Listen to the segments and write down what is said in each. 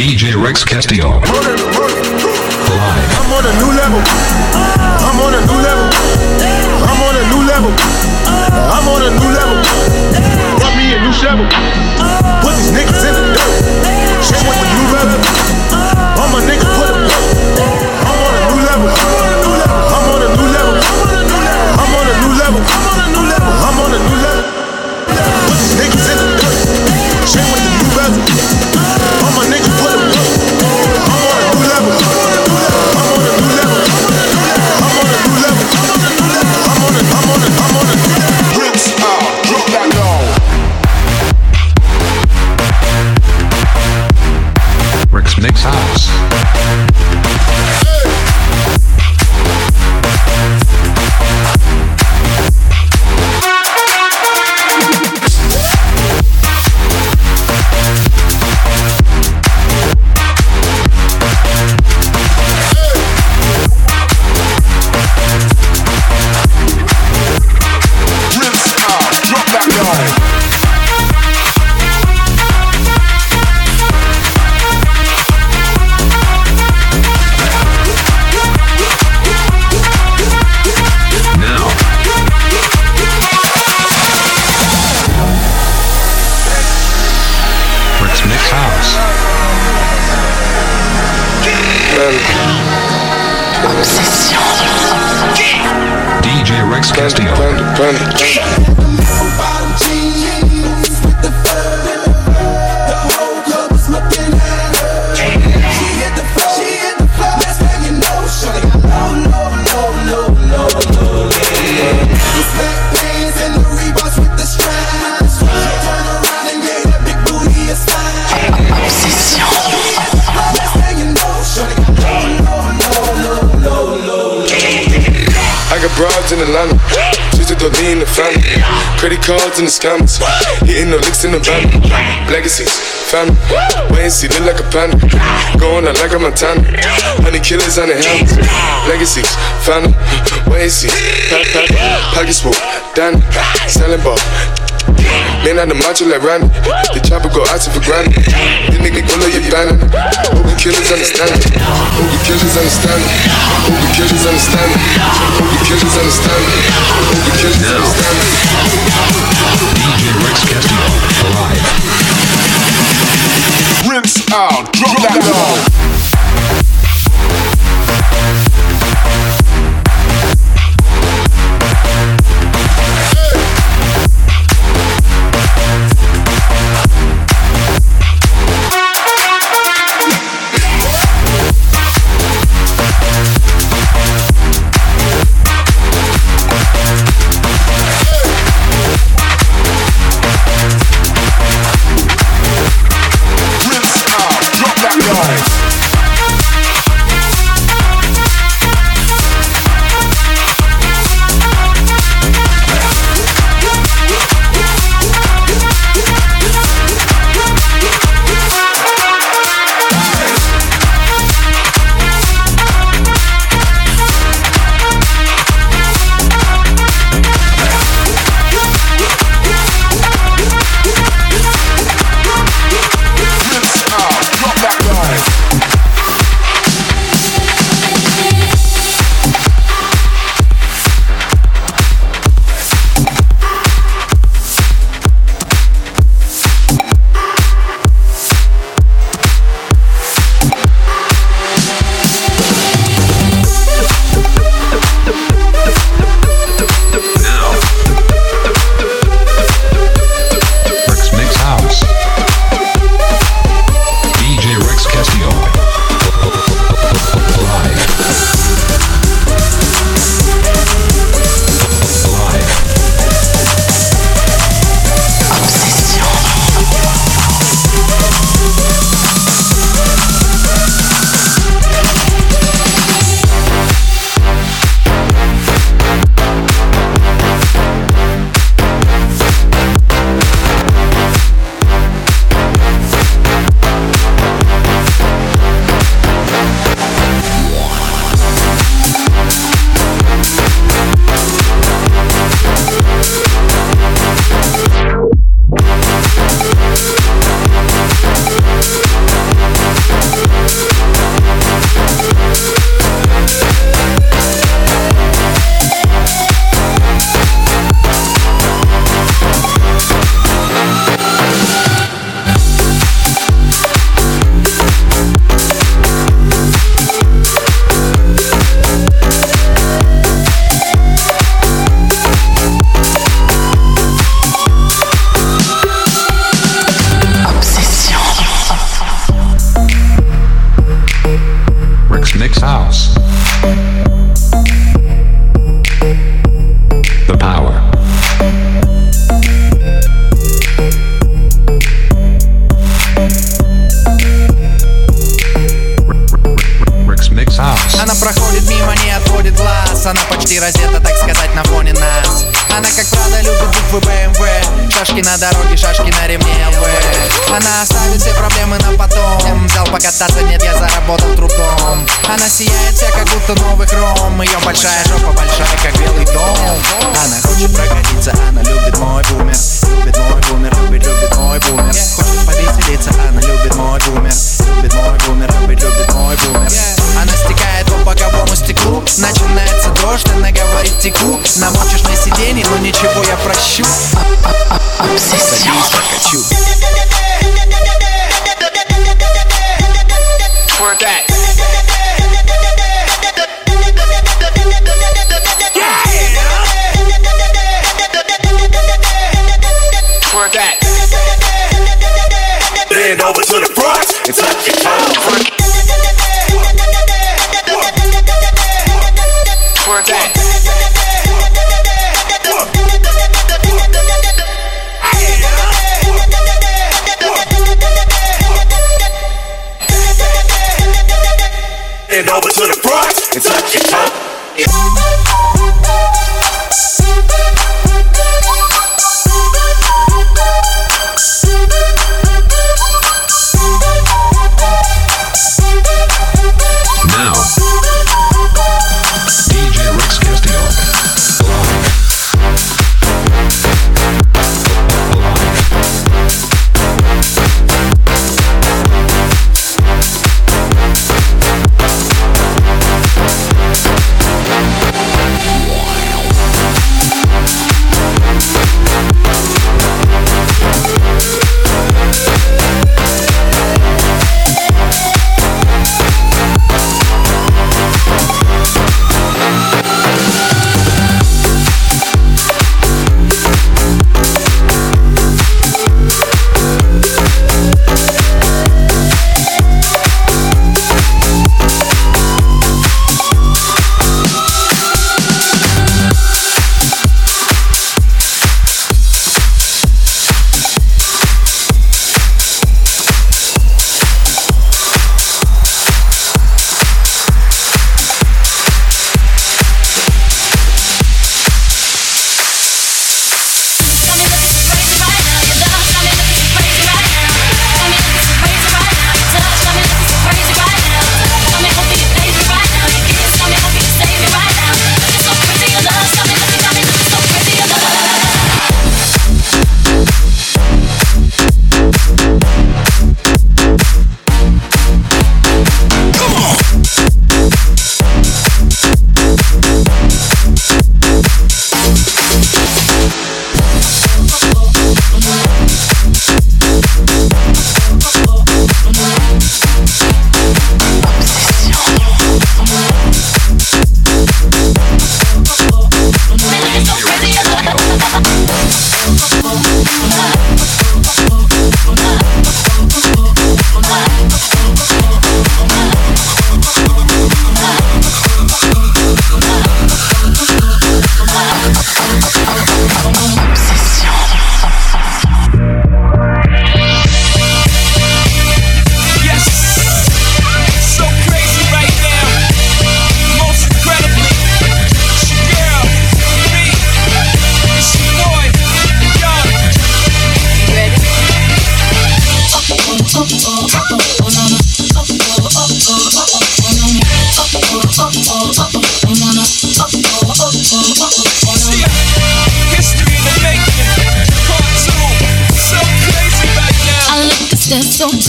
DJ Rex Castillo. Live. I'm on a new level. I'm on a new level. I'm on a new level. I'm on a new level. Brought me a new shovel. Put these niggas in the dirt. Shit with the new level. All my niggas put up. I'm on a new level. DJ Rex Castillo. Broads in Atlanta. Just to lean the family. Credit cards in the scammers. Hitting the licks in the van. Legacies, family. Wait see, look like a panda. Going out like a Montana. Honey killers on the helmets. Legacies, family. Wait see. Pack, pack, pockets full. Danny, selling ball. Man on the macho like Randy. The chopper go out for granted. The nigga go love your banner. Hope killers understand it. Hope killers understand it. Hope killers understand it. Hope killers understand it. Hope killers understand it. DJ Rex Castillo. Live. Rinse out, drop that low. Она сияет вся, как будто новый хром. Ее большая жопа большая, как белый дом. Она хочет прокатиться, она любит мой бумер. Любит мой бумер, любит, любит мой бумер. Хочет повеселиться, она любит мой бумер. Любит мой бумер, любит, любит мой бумер. Она стекает по боковому стеклу Начинается дождь, она говорит теку Намочишь на сиденье, но ничего я прощу. Садись, прокачу. Twerk that. Twerk that. Bend over to the front and touch your toes. Twerk that. Bend over to the front and touch your toes.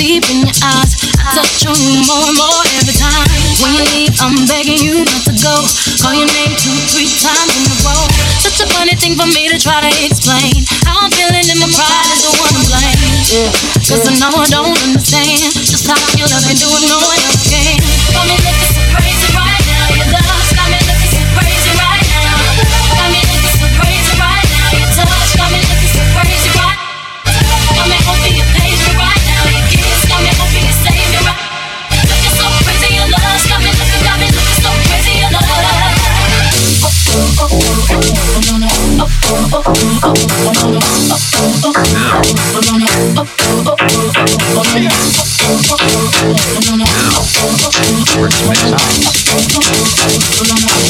Deep in your eyes. I touch on you Now. Rex Mix House.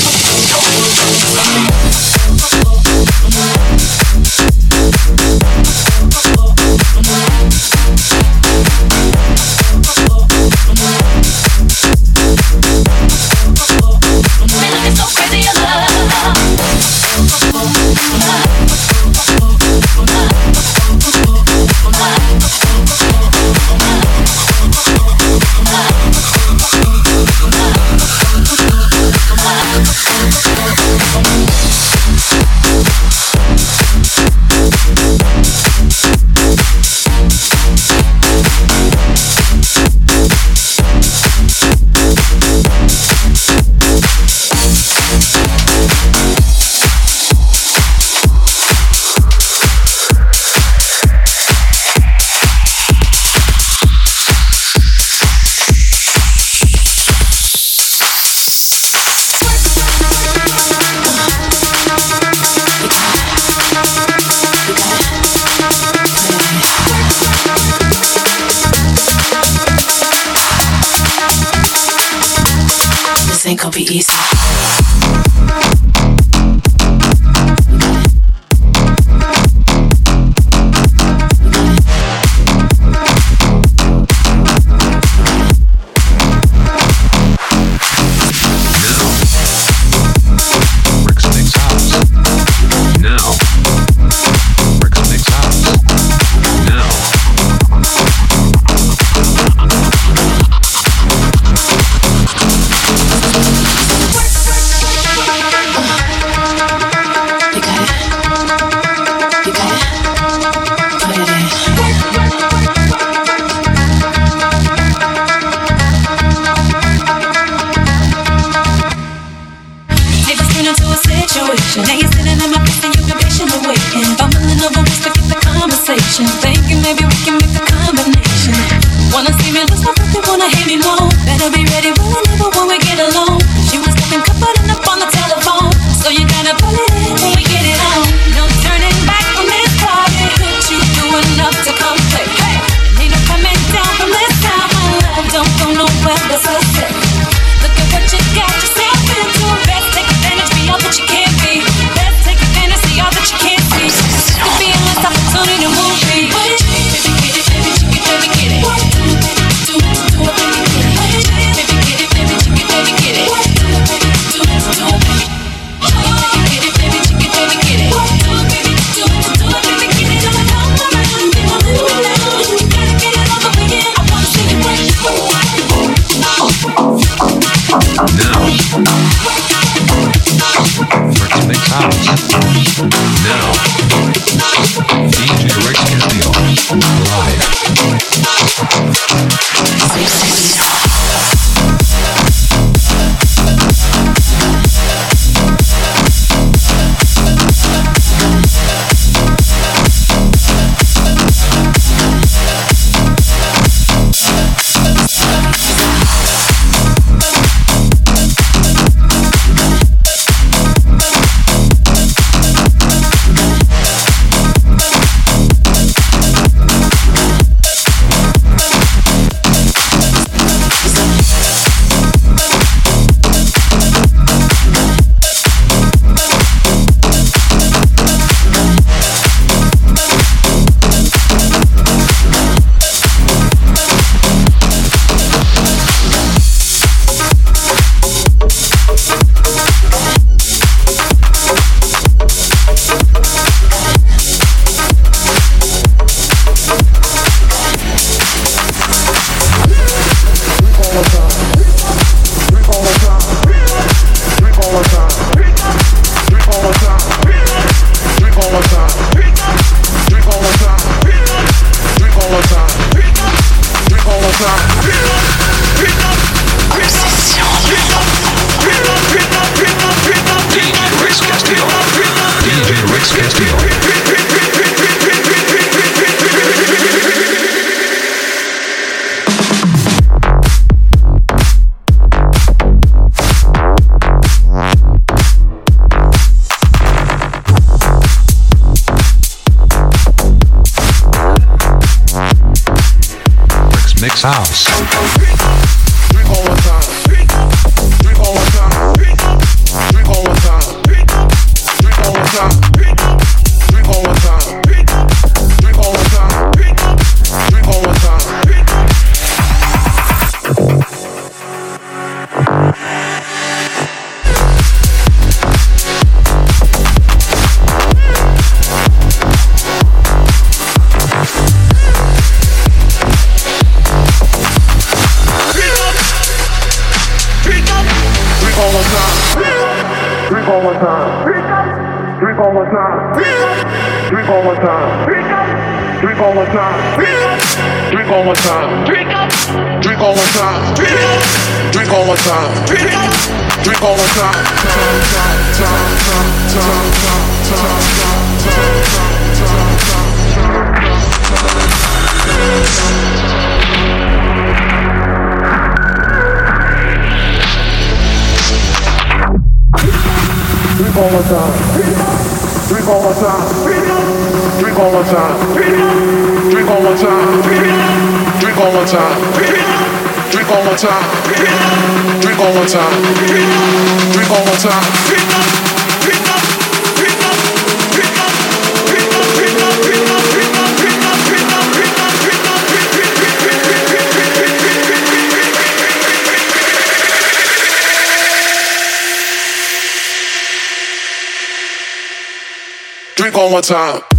Drink all the time. Drink all the time. Drink all the time. Drink all the time. Drink all the time. Drink all the time. Drink all the time. Drink all the time. all the time. Drink all the time. Drink all the time. Drink all the time. Drink all the time. Drink all the time. Drink all the time. One more time.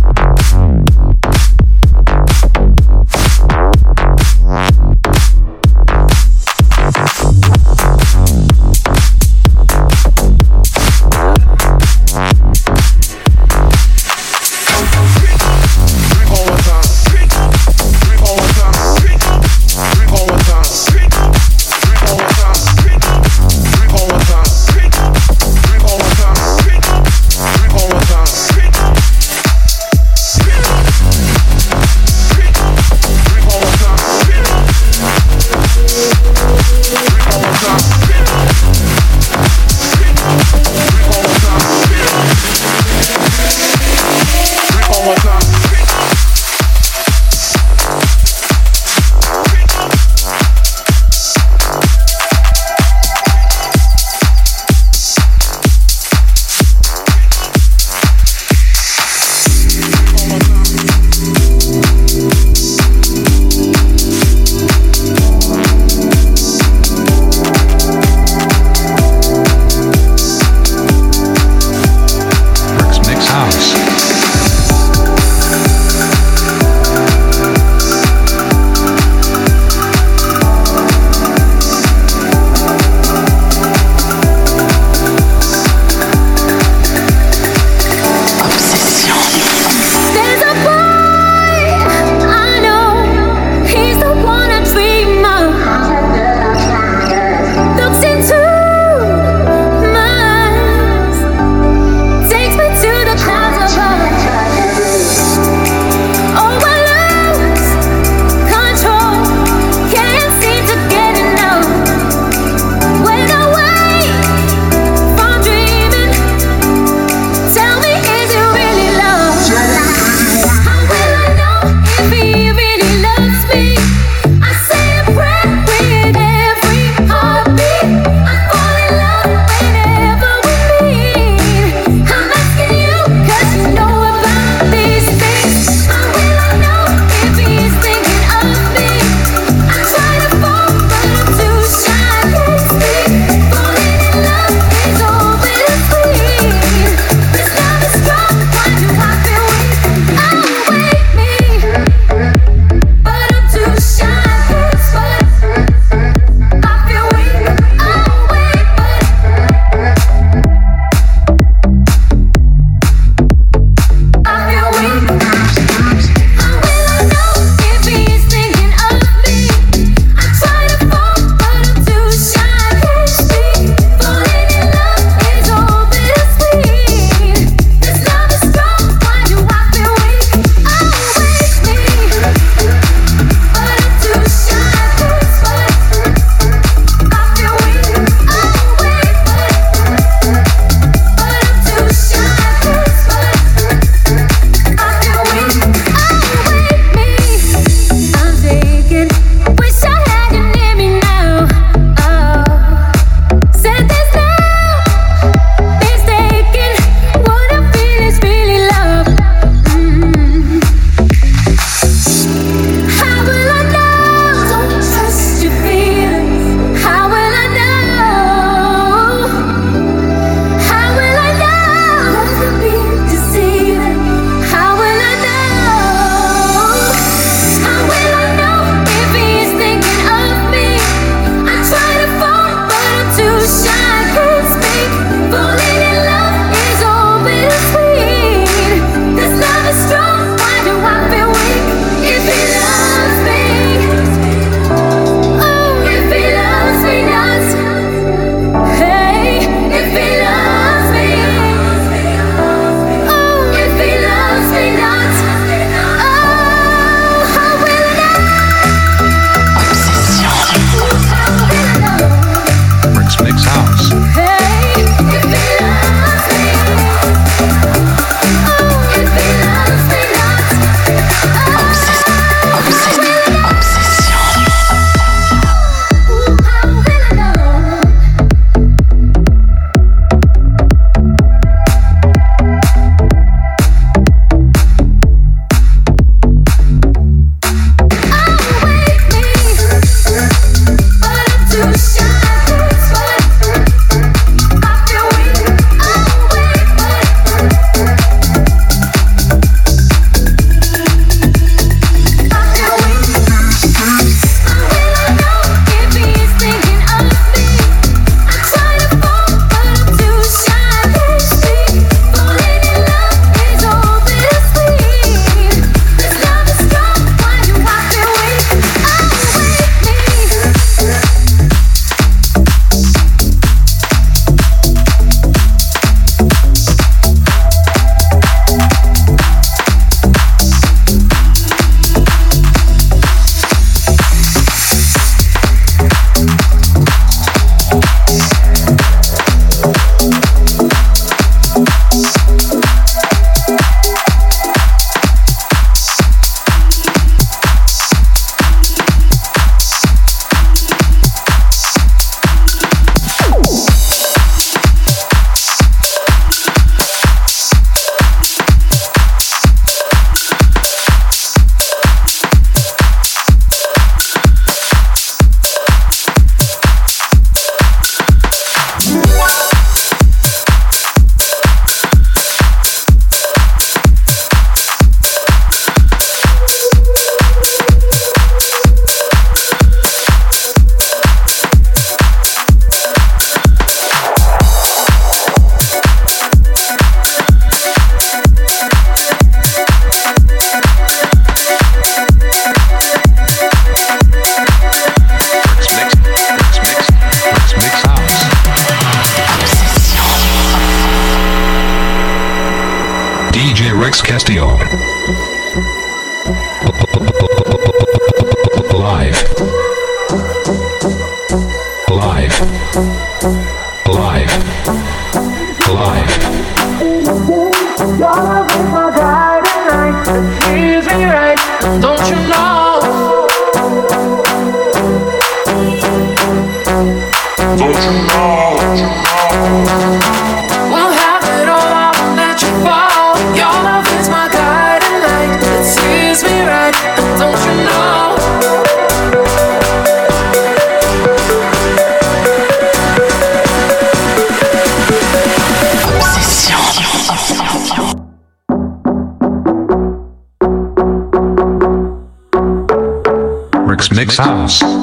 House.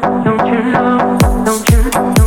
Don't you, know? Don't you,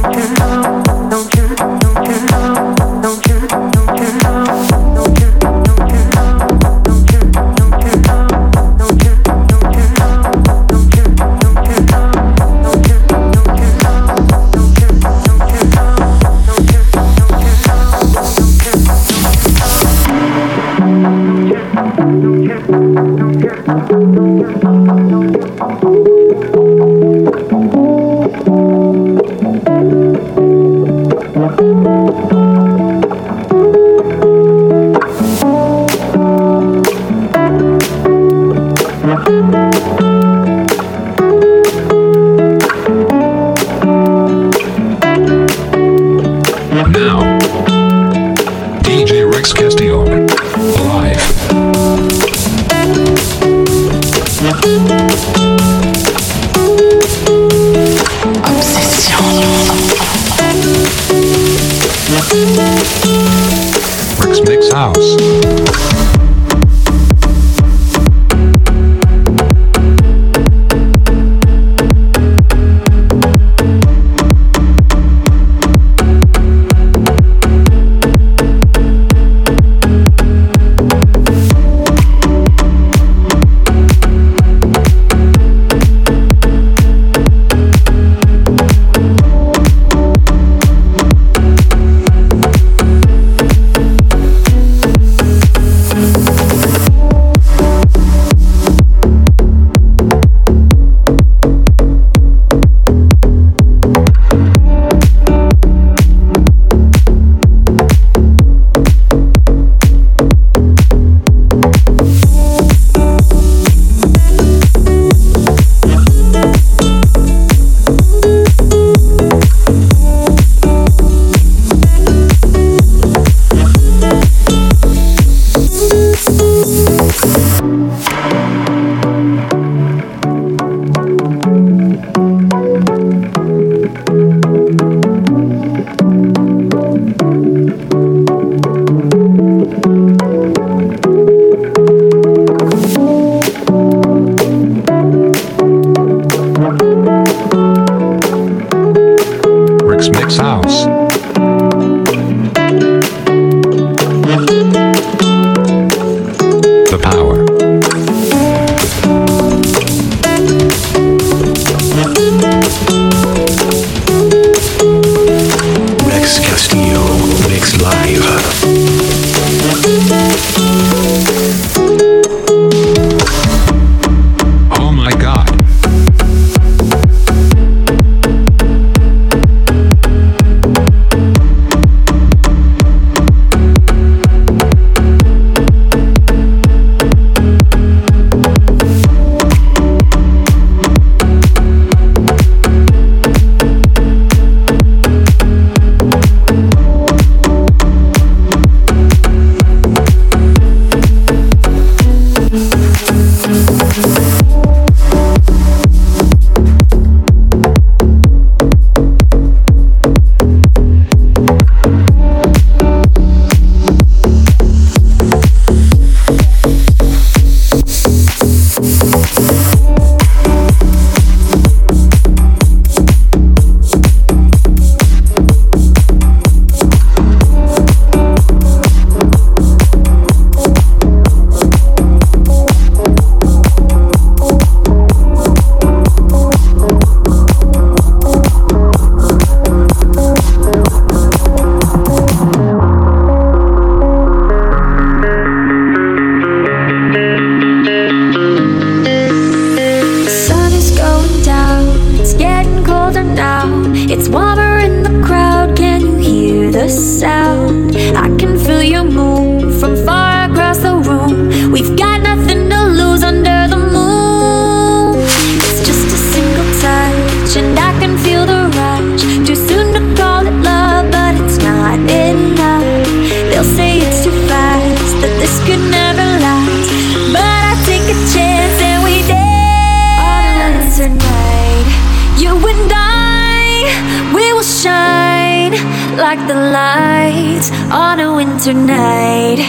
on a winter night.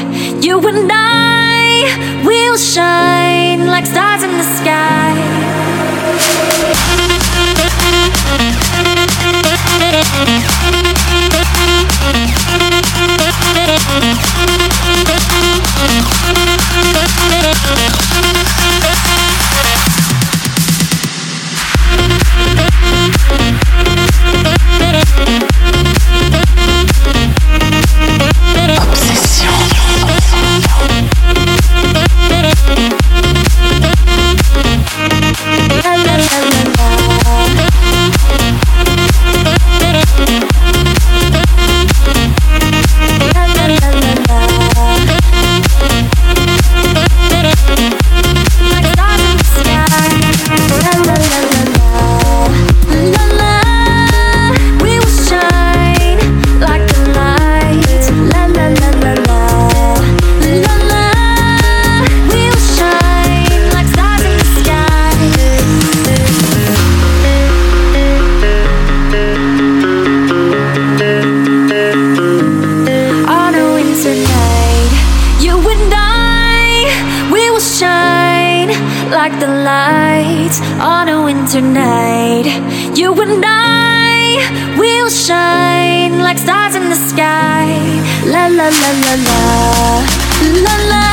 You and I, we'll shine like stars in the sky. And I, we'll shine like stars in the sky. La la la la la, la la.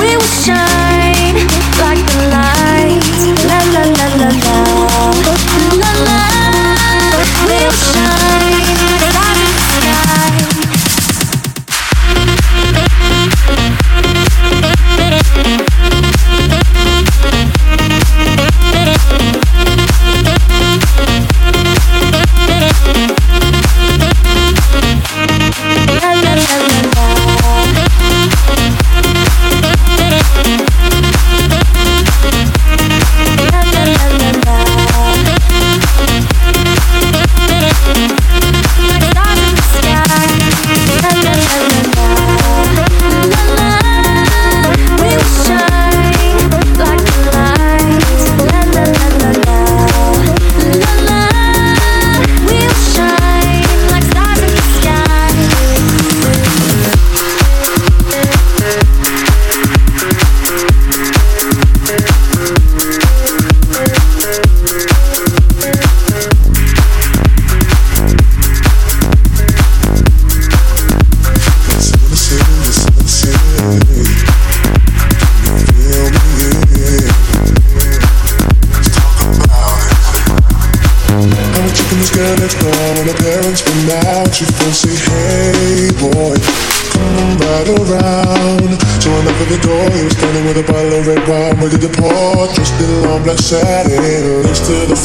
We will shine like the lights. La la la la la, la la. We'll shine like stars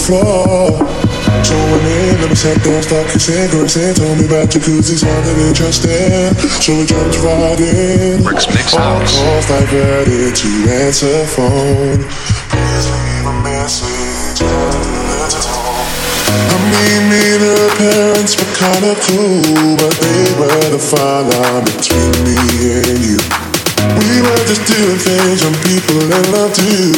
floor. Went in, let me sat down, start kissing, caressing. Told me about jacuzzis, wanted interesting. So we jumped right in. Rick's Mix All calls diverted to answer phone. Please leave a message. the. I mean, me and her parents were kinda cool, but they were the fine line between me and you. We were just doing things when people in love do.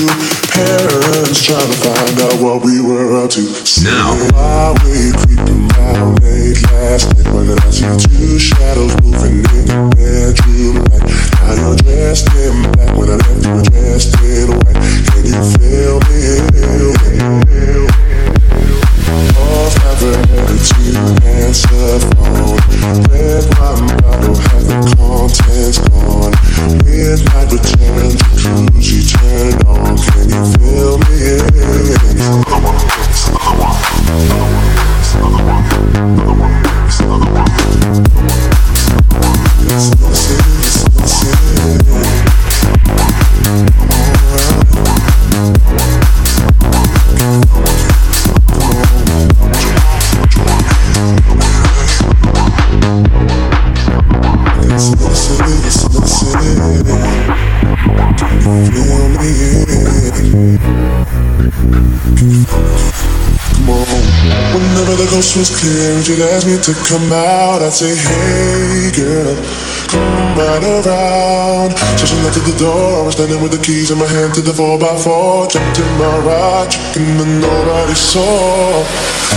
Parents trying to find out what we were up to. Now. While we creeping around late last night, when I see two shadows moving in the bedroom light. Now you're dressed in black when I left you dressed in white. Can you feel me? Calls never ready to answer Return was clear and you'd ask me to come out, I'd say, hey girl, come right around. So she left at the door, I was standing with the keys in my hand to the 4x4. Jumped in my ride, checking that nobody saw.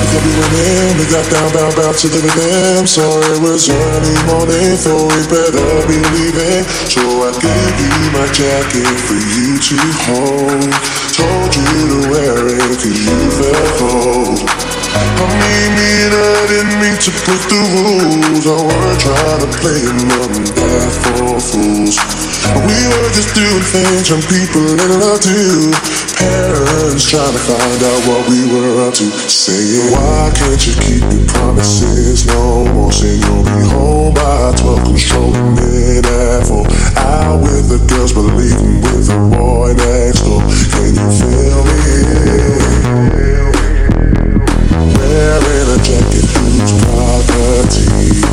Got we went in, we got down, bound, bound to the rhythm. So it was early morning, so we better be leaving. So I gave you my jacket for you to hold. Told you to wear it cause you felt cold. I mean, mean, I didn't mean to break the rules. I weren't trying to play and dad for fools. We were just doing things young people in love do. Parents trying to find out what we were up to. Saying, why can't you keep your promises no more? Saying you'll be home by 12, controlling it at 4. Out with the girls, but leaving with the boy next door. Can you feel me? Wearing a jacket whose property